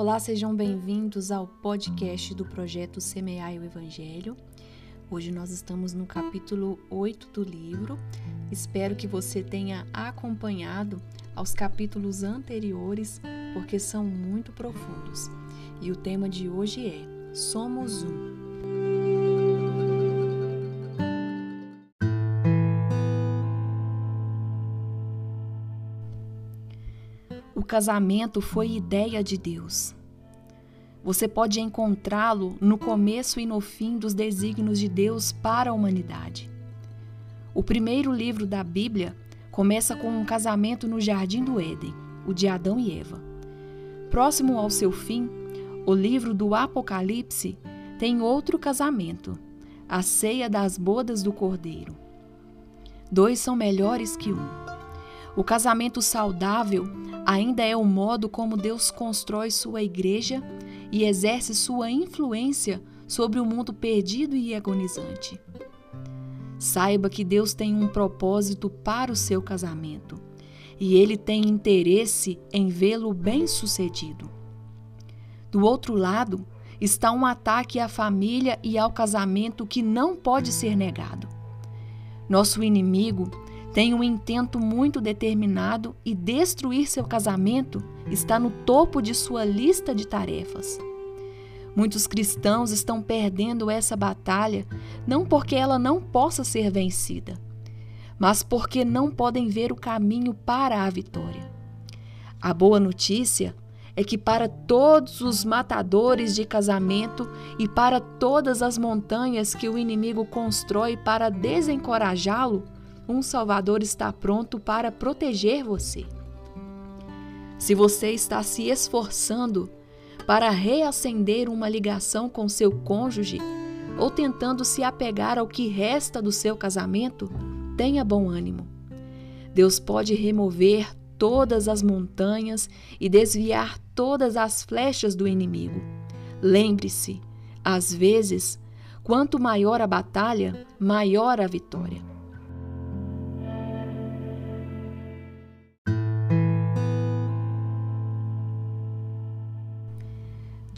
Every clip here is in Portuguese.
Olá, sejam bem-vindos ao podcast do projeto Semear o Evangelho. Hoje nós estamos no capítulo 8 do livro. Espero que você tenha acompanhado aos capítulos anteriores, porque são muito profundos. E o tema de hoje é Somos um. Casamento foi ideia de Deus. Você pode encontrá-lo no começo e no fim dos desígnios de Deus para a humanidade. O primeiro livro da Bíblia começa com um casamento no jardim do Éden, o de Adão e Eva. Próximo ao seu fim, o livro do Apocalipse tem outro casamento, a ceia das bodas do Cordeiro. Dois são melhores que um. O casamento saudável ainda é o modo como Deus constrói sua igreja e exerce sua influência sobre o mundo perdido e agonizante. Saiba que Deus tem um propósito para o seu casamento e ele tem interesse em vê-lo bem-sucedido. Do outro lado, está um ataque à família e ao casamento que não pode ser negado. Nosso inimigo tem um intento muito determinado e destruir seu casamento está no topo de sua lista de tarefas. Muitos cristãos estão perdendo essa batalha não porque ela não possa ser vencida, mas porque não podem ver o caminho para a vitória. A boa notícia é que para todos os matadores de casamento e para todas as montanhas que o inimigo constrói para desencorajá-lo, um Salvador está pronto para proteger você. Se você está se esforçando para reacender uma ligação com seu cônjuge ou tentando se apegar ao que resta do seu casamento, tenha bom ânimo. Deus pode remover todas as montanhas e desviar todas as flechas do inimigo. Lembre-se, às vezes, quanto maior a batalha, maior a vitória.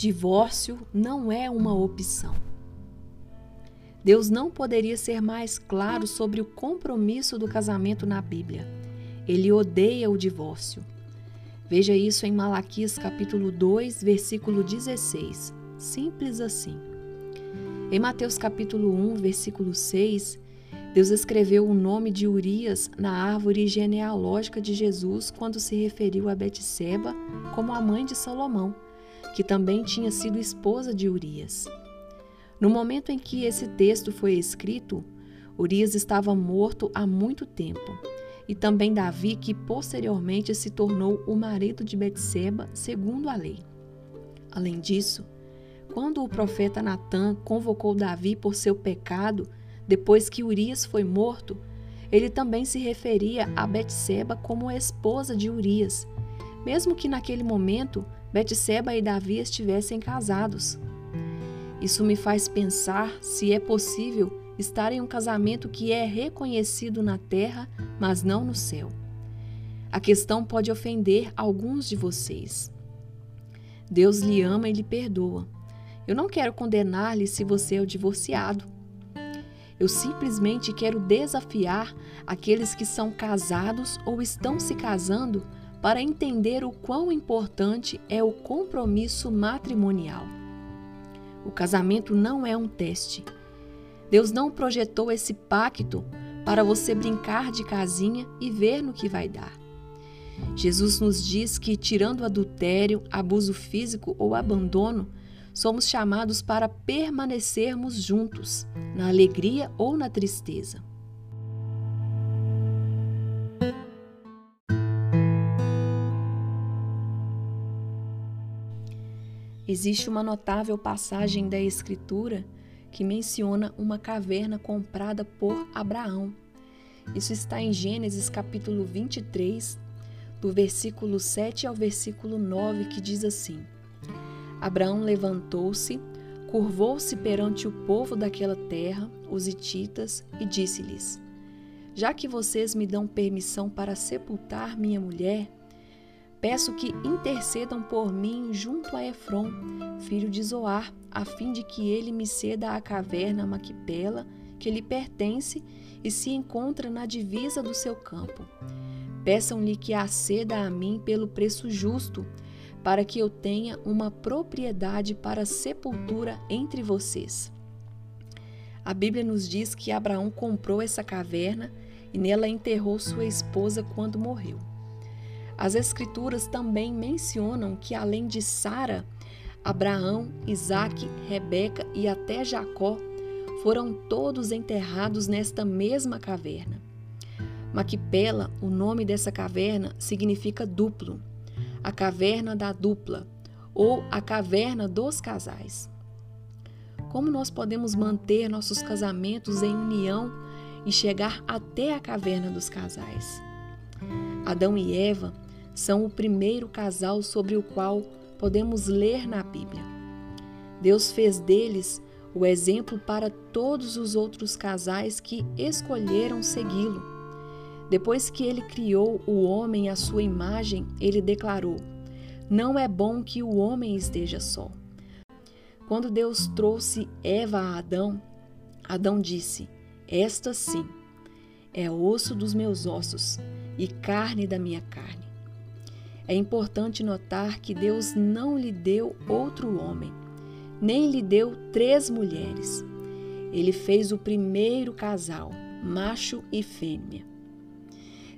Divórcio não é uma opção. Deus não poderia ser mais claro sobre o compromisso do casamento na Bíblia. Ele odeia o divórcio. Veja isso em Malaquias capítulo 2, versículo 16. Simples assim. Em Mateus capítulo 1, versículo 6, Deus escreveu o nome de Urias na árvore genealógica de Jesus quando se referiu a Betseba como a mãe de Salomão que também tinha sido esposa de Urias. No momento em que esse texto foi escrito, Urias estava morto há muito tempo, e também Davi, que posteriormente se tornou o marido de Betseba, segundo a lei. Além disso, quando o profeta Natã convocou Davi por seu pecado, depois que Urias foi morto, ele também se referia a Betseba como esposa de Urias, mesmo que naquele momento Betseba e Davi estivessem casados. Isso me faz pensar se é possível estar em um casamento que é reconhecido na terra, mas não no céu. A questão pode ofender alguns de vocês. Deus lhe ama e lhe perdoa. Eu não quero condenar-lhe se você é o divorciado. Eu simplesmente quero desafiar aqueles que são casados ou estão se casando para entender o quão importante é o compromisso matrimonial. O casamento não é um teste. Deus não projetou esse pacto para você brincar de casinha e ver no que vai dar. Jesus nos diz que, tirando adultério, abuso físico ou abandono, somos chamados para permanecermos juntos, na alegria ou na tristeza. Existe uma notável passagem da Escritura que menciona uma caverna comprada por Abraão. Isso está em Gênesis capítulo 23, do versículo 7 ao versículo 9, que diz assim: Abraão levantou-se, curvou-se perante o povo daquela terra, os hititas, e disse-lhes: Já que vocês me dão permissão para sepultar minha mulher, Peço que intercedam por mim junto a Efron, filho de Zoar, a fim de que ele me ceda a caverna Maquipela, que lhe pertence e se encontra na divisa do seu campo. Peçam-lhe que a ceda a mim pelo preço justo, para que eu tenha uma propriedade para sepultura entre vocês. A Bíblia nos diz que Abraão comprou essa caverna e nela enterrou sua esposa quando morreu. As Escrituras também mencionam que, além de Sara, Abraão, Isaque, Rebeca e até Jacó foram todos enterrados nesta mesma caverna. Maquipela, o nome dessa caverna, significa duplo, a caverna da dupla ou a caverna dos casais. Como nós podemos manter nossos casamentos em união e chegar até a caverna dos casais? Adão e Eva são o primeiro casal sobre o qual podemos ler na Bíblia. Deus fez deles o exemplo para todos os outros casais que escolheram segui-lo. Depois que ele criou o homem à sua imagem, ele declarou: Não é bom que o homem esteja só. Quando Deus trouxe Eva a Adão, Adão disse: Esta sim é osso dos meus ossos e carne da minha carne. É importante notar que Deus não lhe deu outro homem, nem lhe deu três mulheres. Ele fez o primeiro casal, macho e fêmea.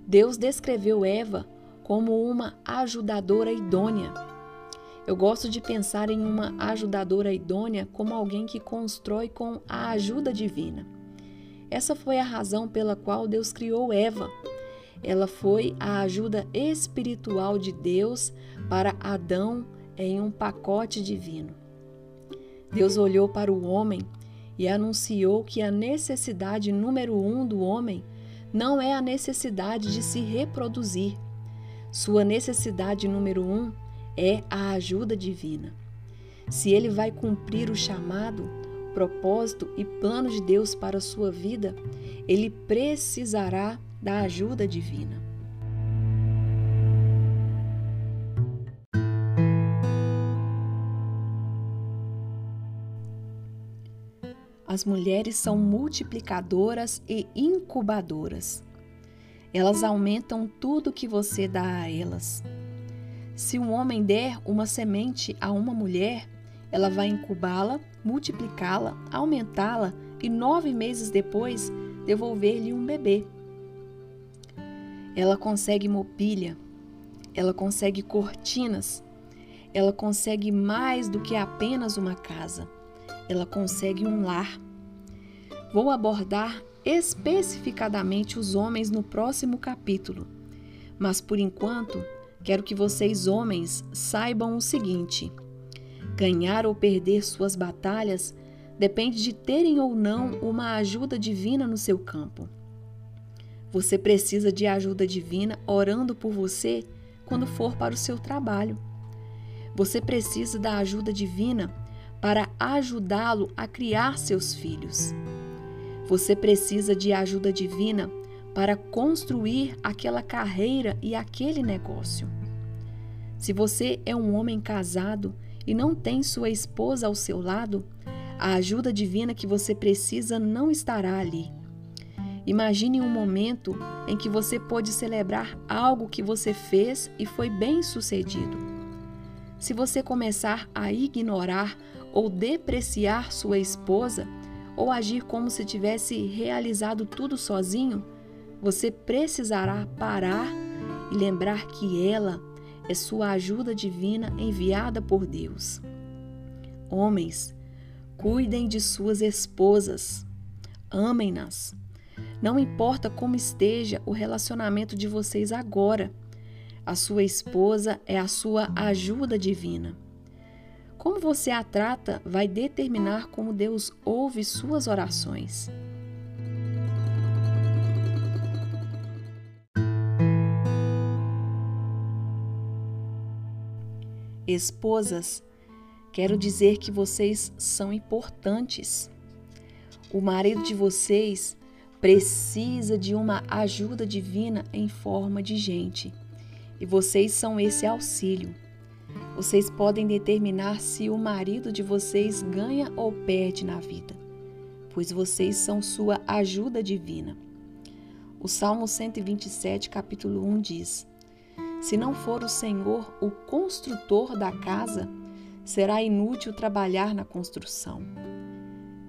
Deus descreveu Eva como uma ajudadora idônea. Eu gosto de pensar em uma ajudadora idônea como alguém que constrói com a ajuda divina. Essa foi a razão pela qual Deus criou Eva ela foi a ajuda espiritual de Deus para Adão em um pacote divino. Deus olhou para o homem e anunciou que a necessidade número um do homem não é a necessidade de se reproduzir. Sua necessidade número um é a ajuda divina. Se ele vai cumprir o chamado, propósito e plano de Deus para a sua vida, ele precisará da ajuda divina. As mulheres são multiplicadoras e incubadoras. Elas aumentam tudo que você dá a elas. Se um homem der uma semente a uma mulher, ela vai incubá-la, multiplicá-la, aumentá-la e nove meses depois devolver-lhe um bebê. Ela consegue mobília, ela consegue cortinas, ela consegue mais do que apenas uma casa, ela consegue um lar. Vou abordar especificadamente os homens no próximo capítulo, mas por enquanto quero que vocês, homens, saibam o seguinte: ganhar ou perder suas batalhas depende de terem ou não uma ajuda divina no seu campo. Você precisa de ajuda divina orando por você quando for para o seu trabalho. Você precisa da ajuda divina para ajudá-lo a criar seus filhos. Você precisa de ajuda divina para construir aquela carreira e aquele negócio. Se você é um homem casado e não tem sua esposa ao seu lado, a ajuda divina que você precisa não estará ali. Imagine um momento em que você pôde celebrar algo que você fez e foi bem sucedido. Se você começar a ignorar ou depreciar sua esposa, ou agir como se tivesse realizado tudo sozinho, você precisará parar e lembrar que ela é sua ajuda divina enviada por Deus. Homens, cuidem de suas esposas, amem-nas não importa como esteja o relacionamento de vocês agora, a sua esposa é a sua ajuda divina. Como você a trata vai determinar como Deus ouve suas orações. Esposas, quero dizer que vocês são importantes. O marido de vocês precisa de uma ajuda divina em forma de gente. E vocês são esse auxílio. Vocês podem determinar se o marido de vocês ganha ou perde na vida, pois vocês são sua ajuda divina. O Salmo 127, capítulo 1 diz: Se não for o Senhor o construtor da casa, será inútil trabalhar na construção.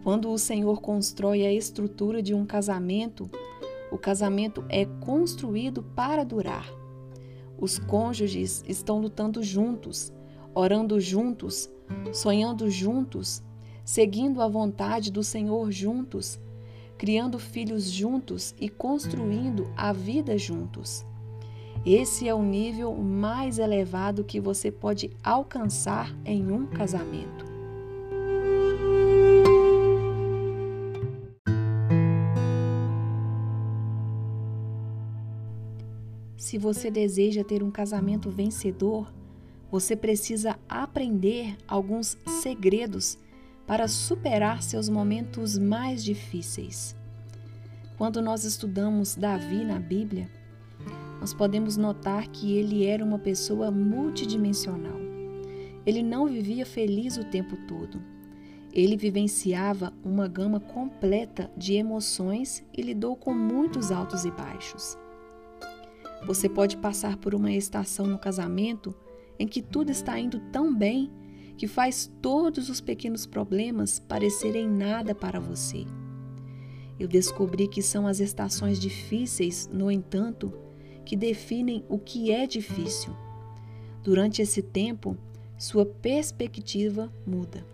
Quando o Senhor constrói a estrutura de um casamento, o casamento é construído para durar. Os cônjuges estão lutando juntos, orando juntos, sonhando juntos, seguindo a vontade do Senhor juntos, criando filhos juntos e construindo a vida juntos. Esse é o nível mais elevado que você pode alcançar em um casamento. Se você deseja ter um casamento vencedor, você precisa aprender alguns segredos para superar seus momentos mais difíceis. Quando nós estudamos Davi na Bíblia, nós podemos notar que ele era uma pessoa multidimensional. Ele não vivia feliz o tempo todo. Ele vivenciava uma gama completa de emoções e lidou com muitos altos e baixos. Você pode passar por uma estação no casamento em que tudo está indo tão bem que faz todos os pequenos problemas parecerem nada para você. Eu descobri que são as estações difíceis, no entanto, que definem o que é difícil. Durante esse tempo, sua perspectiva muda.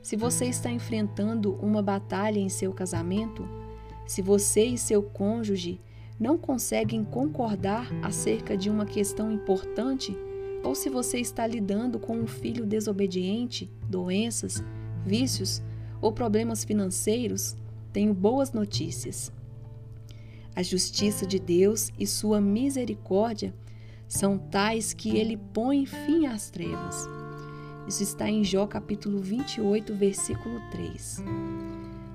Se você está enfrentando uma batalha em seu casamento, se você e seu cônjuge não conseguem concordar acerca de uma questão importante, ou se você está lidando com um filho desobediente, doenças, vícios ou problemas financeiros, tenho boas notícias. A justiça de Deus e sua misericórdia são tais que ele põe fim às trevas. Isso está em Jó capítulo 28, versículo 3.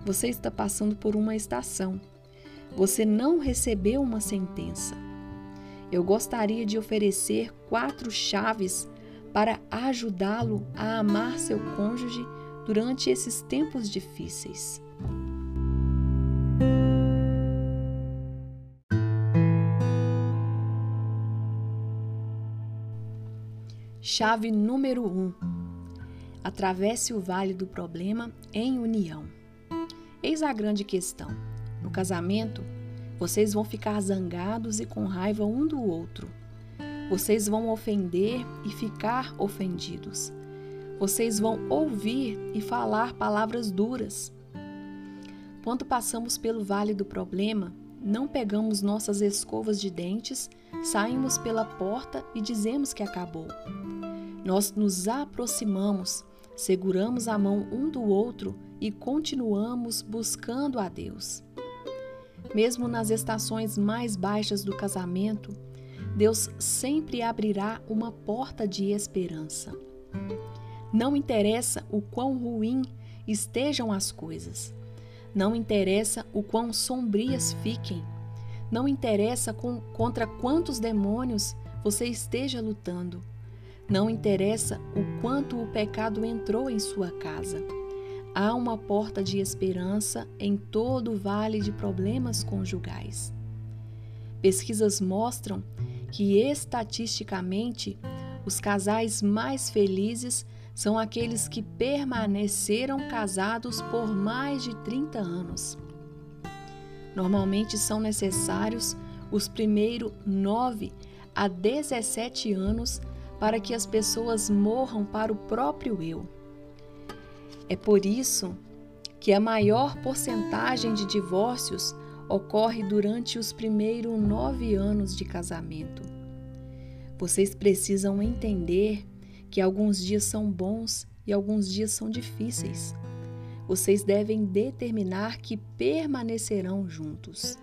Você está passando por uma estação você não recebeu uma sentença. Eu gostaria de oferecer quatro chaves para ajudá-lo a amar seu cônjuge durante esses tempos difíceis. Chave número 1: um, Atravesse o vale do problema em união. Eis a grande questão. No casamento, vocês vão ficar zangados e com raiva um do outro. Vocês vão ofender e ficar ofendidos. Vocês vão ouvir e falar palavras duras. Quando passamos pelo vale do problema, não pegamos nossas escovas de dentes, saímos pela porta e dizemos que acabou. Nós nos aproximamos, seguramos a mão um do outro e continuamos buscando a Deus. Mesmo nas estações mais baixas do casamento, Deus sempre abrirá uma porta de esperança. Não interessa o quão ruim estejam as coisas. Não interessa o quão sombrias fiquem. Não interessa com, contra quantos demônios você esteja lutando. Não interessa o quanto o pecado entrou em sua casa. Há uma porta de esperança em todo o vale de problemas conjugais. Pesquisas mostram que, estatisticamente, os casais mais felizes são aqueles que permaneceram casados por mais de 30 anos. Normalmente são necessários os primeiros 9 a 17 anos para que as pessoas morram para o próprio eu. É por isso que a maior porcentagem de divórcios ocorre durante os primeiros nove anos de casamento. Vocês precisam entender que alguns dias são bons e alguns dias são difíceis. Vocês devem determinar que permanecerão juntos.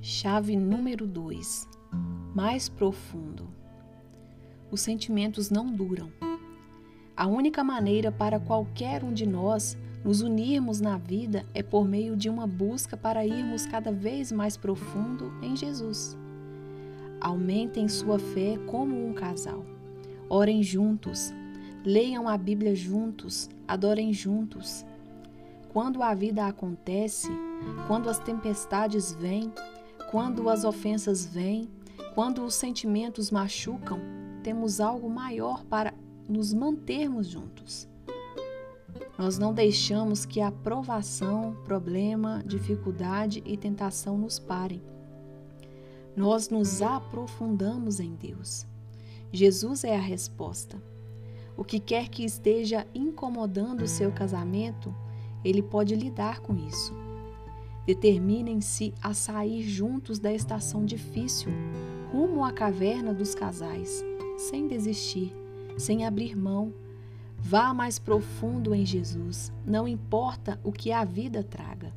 Chave número 2 mais profundo. Os sentimentos não duram. A única maneira para qualquer um de nós Nos unirmos na vida é por meio de uma busca para irmos cada vez mais profundo em Jesus. Aumentem sua fé como um casal. Orem juntos, leiam a Bíblia juntos, adorem juntos. Quando a vida acontece, quando as tempestades vêm, quando as ofensas vêm, quando os sentimentos machucam, temos algo maior para nos mantermos juntos. Nós não deixamos que a provação, problema, dificuldade e tentação nos parem. Nós nos aprofundamos em Deus. Jesus é a resposta. O que quer que esteja incomodando o seu casamento, ele pode lidar com isso. Determinem-se a sair juntos da estação difícil, rumo à caverna dos casais, sem desistir, sem abrir mão. Vá mais profundo em Jesus, não importa o que a vida traga.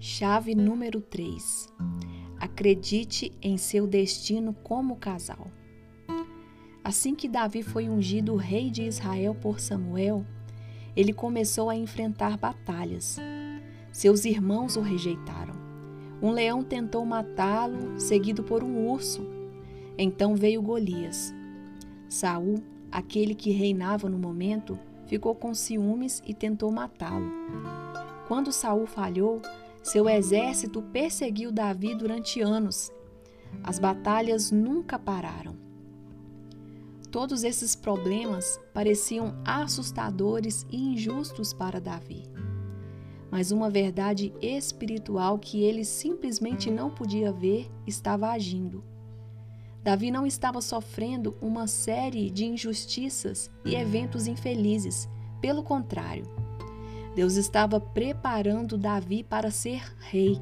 Chave número 3. Acredite em seu destino como casal. Assim que Davi foi ungido rei de Israel por Samuel, ele começou a enfrentar batalhas. Seus irmãos o rejeitaram. Um leão tentou matá-lo, seguido por um urso. Então veio Golias. Saul, aquele que reinava no momento, ficou com ciúmes e tentou matá-lo. Quando Saul falhou, seu exército perseguiu Davi durante anos. As batalhas nunca pararam. Todos esses problemas pareciam assustadores e injustos para Davi. Mas uma verdade espiritual que ele simplesmente não podia ver estava agindo. Davi não estava sofrendo uma série de injustiças e eventos infelizes, pelo contrário, Deus estava preparando Davi para ser rei.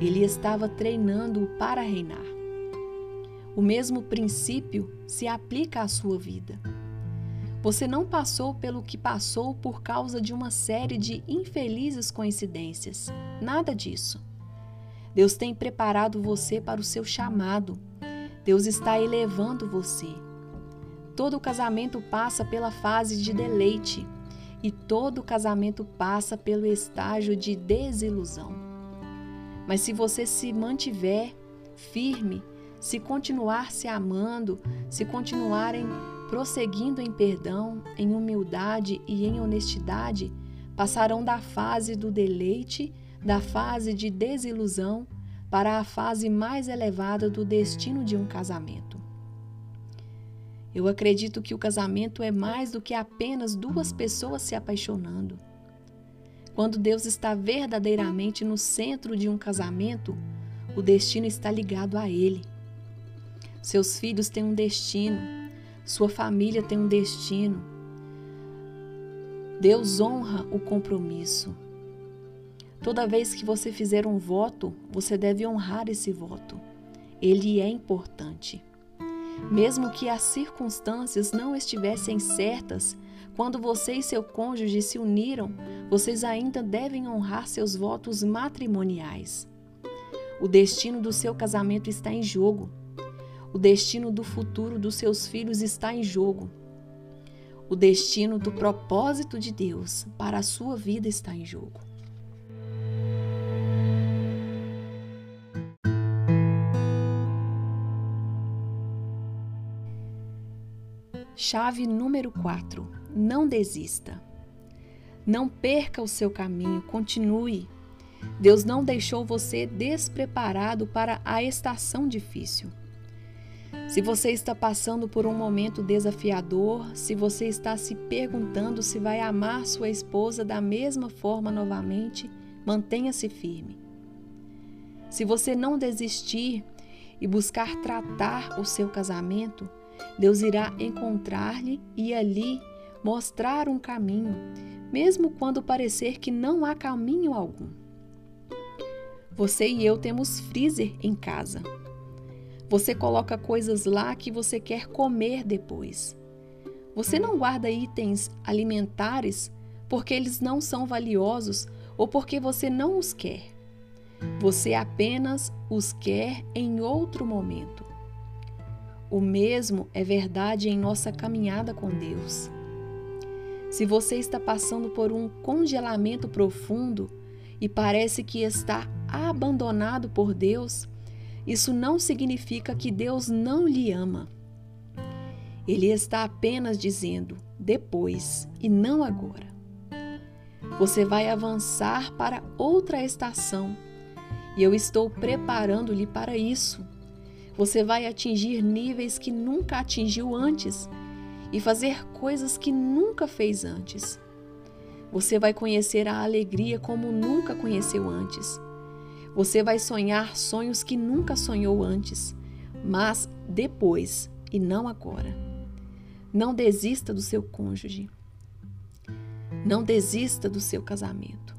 Ele estava treinando-o para reinar. O mesmo princípio se aplica à sua vida. Você não passou pelo que passou por causa de uma série de infelizes coincidências. Nada disso. Deus tem preparado você para o seu chamado. Deus está elevando você. Todo casamento passa pela fase de deleite e todo casamento passa pelo estágio de desilusão. Mas se você se mantiver firme, se continuar se amando, se continuarem prosseguindo em perdão, em humildade e em honestidade, passarão da fase do deleite, da fase de desilusão, para a fase mais elevada do destino de um casamento. Eu acredito que o casamento é mais do que apenas duas pessoas se apaixonando. Quando Deus está verdadeiramente no centro de um casamento, o destino está ligado a Ele. Seus filhos têm um destino, sua família tem um destino. Deus honra o compromisso. Toda vez que você fizer um voto, você deve honrar esse voto. Ele é importante. Mesmo que as circunstâncias não estivessem certas, quando você e seu cônjuge se uniram, vocês ainda devem honrar seus votos matrimoniais. O destino do seu casamento está em jogo. O destino do futuro dos seus filhos está em jogo. O destino do propósito de Deus para a sua vida está em jogo. Chave número 4. Não desista. Não perca o seu caminho, continue. Deus não deixou você despreparado para a estação difícil. Se você está passando por um momento desafiador, se você está se perguntando se vai amar sua esposa da mesma forma novamente, mantenha-se firme. Se você não desistir e buscar tratar o seu casamento, Deus irá encontrar-lhe e ali mostrar um caminho, mesmo quando parecer que não há caminho algum. Você e eu temos freezer em casa. Você coloca coisas lá que você quer comer depois. Você não guarda itens alimentares porque eles não são valiosos ou porque você não os quer. Você apenas os quer em outro momento. O mesmo é verdade em nossa caminhada com Deus. Se você está passando por um congelamento profundo e parece que está abandonado por Deus, isso não significa que Deus não lhe ama. Ele está apenas dizendo depois e não agora. Você vai avançar para outra estação e eu estou preparando-lhe para isso. Você vai atingir níveis que nunca atingiu antes e fazer coisas que nunca fez antes. Você vai conhecer a alegria como nunca conheceu antes. Você vai sonhar sonhos que nunca sonhou antes, mas depois e não agora. Não desista do seu cônjuge. Não desista do seu casamento.